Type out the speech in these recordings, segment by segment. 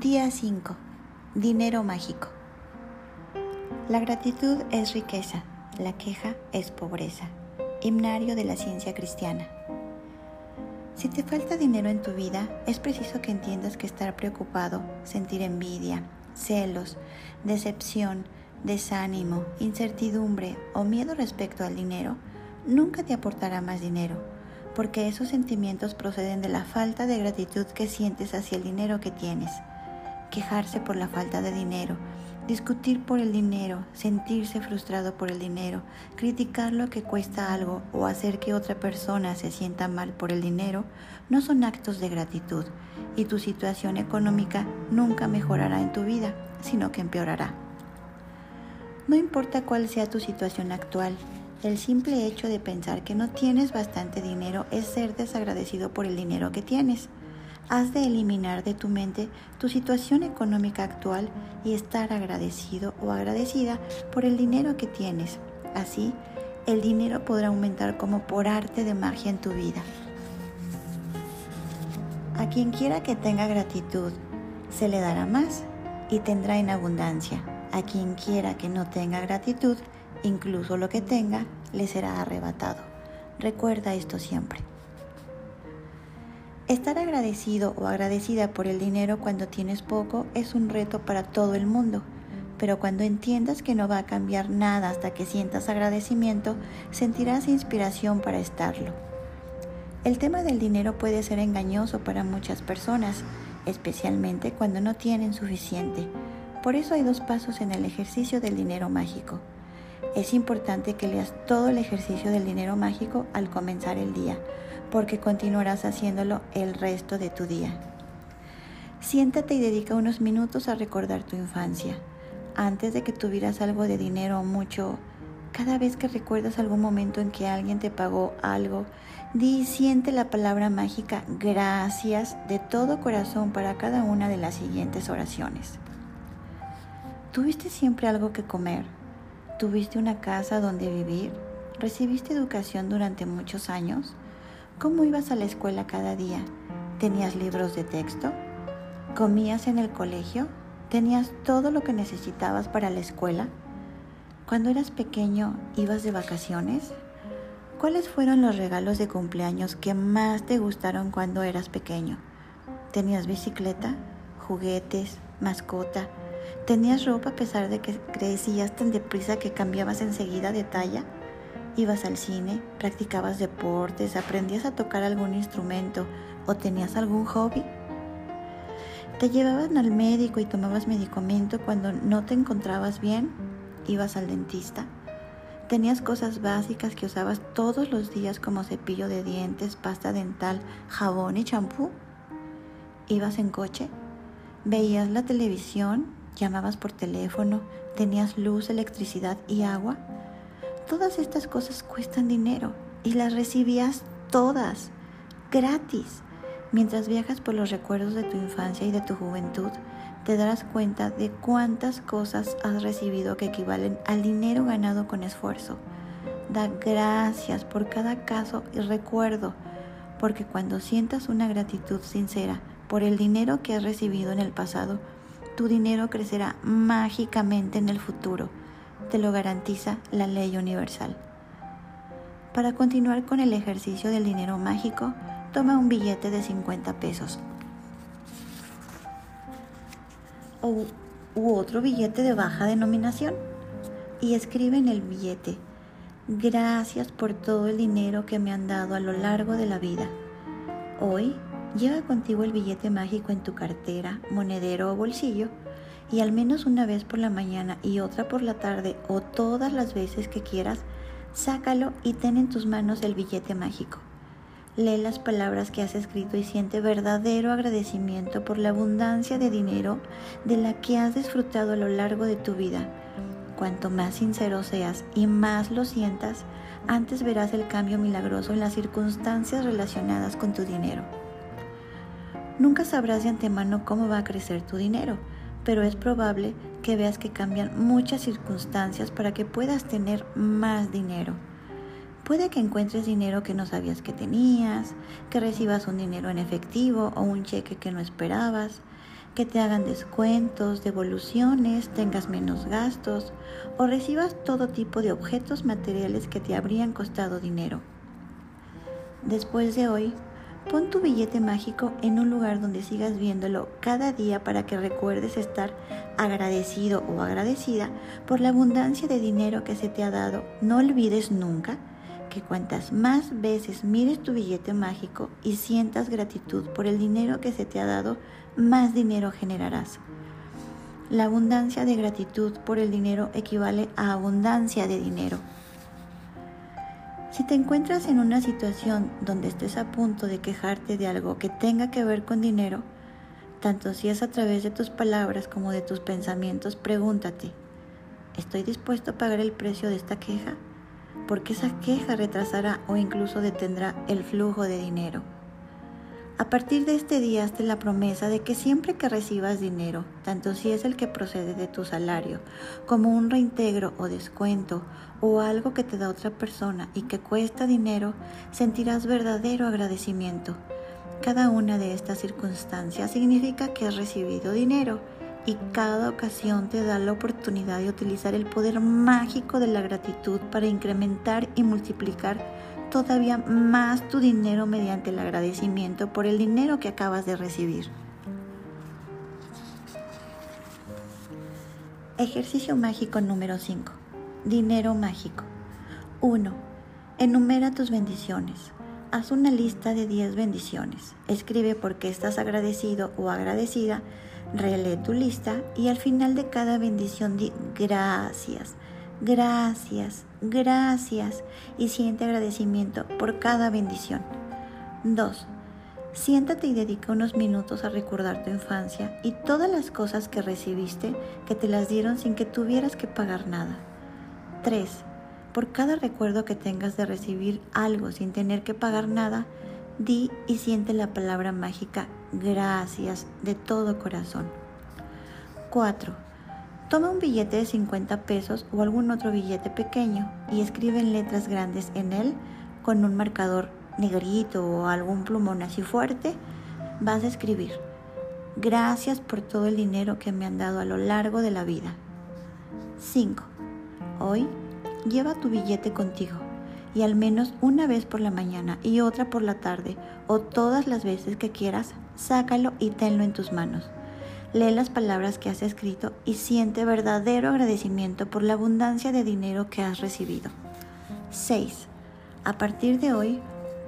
Día 5. Dinero mágico. La gratitud es riqueza, la queja es pobreza. Himnario de la ciencia cristiana. Si te falta dinero en tu vida, es preciso que entiendas que estar preocupado, sentir envidia, celos, decepción, desánimo, incertidumbre o miedo respecto al dinero nunca te aportará más dinero, porque esos sentimientos proceden de la falta de gratitud que sientes hacia el dinero que tienes quejarse por la falta de dinero, discutir por el dinero, sentirse frustrado por el dinero, criticar lo que cuesta algo o hacer que otra persona se sienta mal por el dinero, no son actos de gratitud y tu situación económica nunca mejorará en tu vida, sino que empeorará. No importa cuál sea tu situación actual, el simple hecho de pensar que no tienes bastante dinero es ser desagradecido por el dinero que tienes has de eliminar de tu mente tu situación económica actual y estar agradecido o agradecida por el dinero que tienes. Así, el dinero podrá aumentar como por arte de magia en tu vida. A quien quiera que tenga gratitud, se le dará más y tendrá en abundancia. A quien quiera que no tenga gratitud, incluso lo que tenga, le será arrebatado. Recuerda esto siempre. Estar agradecido o agradecida por el dinero cuando tienes poco es un reto para todo el mundo, pero cuando entiendas que no va a cambiar nada hasta que sientas agradecimiento, sentirás inspiración para estarlo. El tema del dinero puede ser engañoso para muchas personas, especialmente cuando no tienen suficiente. Por eso hay dos pasos en el ejercicio del dinero mágico. Es importante que leas todo el ejercicio del dinero mágico al comenzar el día porque continuarás haciéndolo el resto de tu día. Siéntate y dedica unos minutos a recordar tu infancia. Antes de que tuvieras algo de dinero o mucho, cada vez que recuerdas algún momento en que alguien te pagó algo, di siente la palabra mágica gracias de todo corazón para cada una de las siguientes oraciones. ¿Tuviste siempre algo que comer? ¿Tuviste una casa donde vivir? ¿Recibiste educación durante muchos años? ¿Cómo ibas a la escuela cada día? ¿Tenías libros de texto? ¿Comías en el colegio? ¿Tenías todo lo que necesitabas para la escuela? Cuando eras pequeño, ¿ibas de vacaciones? ¿Cuáles fueron los regalos de cumpleaños que más te gustaron cuando eras pequeño? ¿Tenías bicicleta, juguetes, mascota? ¿Tenías ropa a pesar de que crecías tan deprisa que cambiabas enseguida de talla? Ibas al cine, practicabas deportes, aprendías a tocar algún instrumento o tenías algún hobby. Te llevaban al médico y tomabas medicamento cuando no te encontrabas bien, ibas al dentista. Tenías cosas básicas que usabas todos los días como cepillo de dientes, pasta dental, jabón y champú. Ibas en coche, veías la televisión, llamabas por teléfono, tenías luz, electricidad y agua. Todas estas cosas cuestan dinero y las recibías todas, gratis. Mientras viajas por los recuerdos de tu infancia y de tu juventud, te darás cuenta de cuántas cosas has recibido que equivalen al dinero ganado con esfuerzo. Da gracias por cada caso y recuerdo, porque cuando sientas una gratitud sincera por el dinero que has recibido en el pasado, tu dinero crecerá mágicamente en el futuro te lo garantiza la ley universal. Para continuar con el ejercicio del dinero mágico, toma un billete de 50 pesos o, u otro billete de baja denominación y escribe en el billete, gracias por todo el dinero que me han dado a lo largo de la vida. Hoy lleva contigo el billete mágico en tu cartera, monedero o bolsillo y al menos una vez por la mañana y otra por la tarde o todas las veces que quieras, sácalo y ten en tus manos el billete mágico. Lee las palabras que has escrito y siente verdadero agradecimiento por la abundancia de dinero de la que has disfrutado a lo largo de tu vida. Cuanto más sincero seas y más lo sientas, antes verás el cambio milagroso en las circunstancias relacionadas con tu dinero. Nunca sabrás de antemano cómo va a crecer tu dinero pero es probable que veas que cambian muchas circunstancias para que puedas tener más dinero. Puede que encuentres dinero que no sabías que tenías, que recibas un dinero en efectivo o un cheque que no esperabas, que te hagan descuentos, devoluciones, tengas menos gastos o recibas todo tipo de objetos materiales que te habrían costado dinero. Después de hoy, pon tu billete mágico en un lugar donde sigas viéndolo cada día para que recuerdes estar agradecido o agradecida por la abundancia de dinero que se te ha dado. No olvides nunca que cuantas más veces mires tu billete mágico y sientas gratitud por el dinero que se te ha dado, más dinero generarás. La abundancia de gratitud por el dinero equivale a abundancia de dinero. Si te encuentras en una situación donde estés a punto de quejarte de algo que tenga que ver con dinero, tanto si es a través de tus palabras como de tus pensamientos, pregúntate, ¿estoy dispuesto a pagar el precio de esta queja? porque esa queja retrasará o incluso detendrá el flujo de dinero. A partir de este día hazte la promesa de que siempre que recibas dinero, tanto si es el que procede de tu salario, como un reintegro o descuento, o algo que te da otra persona y que cuesta dinero, sentirás verdadero agradecimiento. Cada una de estas circunstancias significa que has recibido dinero y cada ocasión te da la oportunidad de utilizar el poder mágico de la gratitud para incrementar y multiplicar todavía más tu dinero mediante el agradecimiento por el dinero que acabas de recibir. Ejercicio mágico número 5. Dinero mágico. 1. Enumera tus bendiciones. Haz una lista de 10 bendiciones. Escribe por qué estás agradecido o agradecida Relee tu lista y al final de cada bendición di gracias, gracias, gracias y siente agradecimiento por cada bendición. 2. Siéntate y dedica unos minutos a recordar tu infancia y todas las cosas que recibiste que te las dieron sin que tuvieras que pagar nada. 3. Por cada recuerdo que tengas de recibir algo sin tener que pagar nada, di y siente la palabra mágica gracias de todo corazón. 4. Toma un billete de 50 pesos o algún otro billete pequeño y escribe en letras grandes en él con un marcador negrito o algún plumón así fuerte. Vas a escribir, gracias por todo el dinero que me han dado a lo largo de la vida. 5. Hoy lleva tu billete contigo y al menos una vez por la mañana y otra por la tarde o todas las veces que quieras, sácalo y tenlo en tus manos. Lee las palabras que has escrito y siente verdadero agradecimiento por la abundancia de dinero que has recibido. 6. A partir de hoy,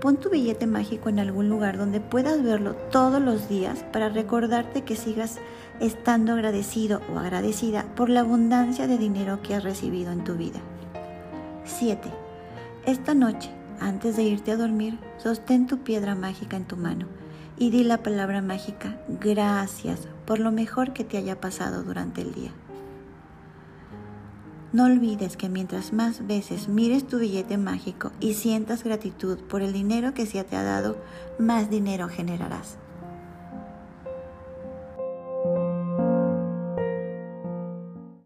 pon tu billete mágico en algún lugar donde puedas verlo todos los días para recordarte que sigas estando agradecido o agradecida por la abundancia de dinero que has recibido en tu vida. 7. Esta noche, antes de irte a dormir, sostén tu piedra mágica en tu mano y di la palabra mágica gracias por lo mejor que te haya pasado durante el día. No olvides que mientras más veces mires tu billete mágico y sientas gratitud por el dinero que se te ha dado, más dinero generarás.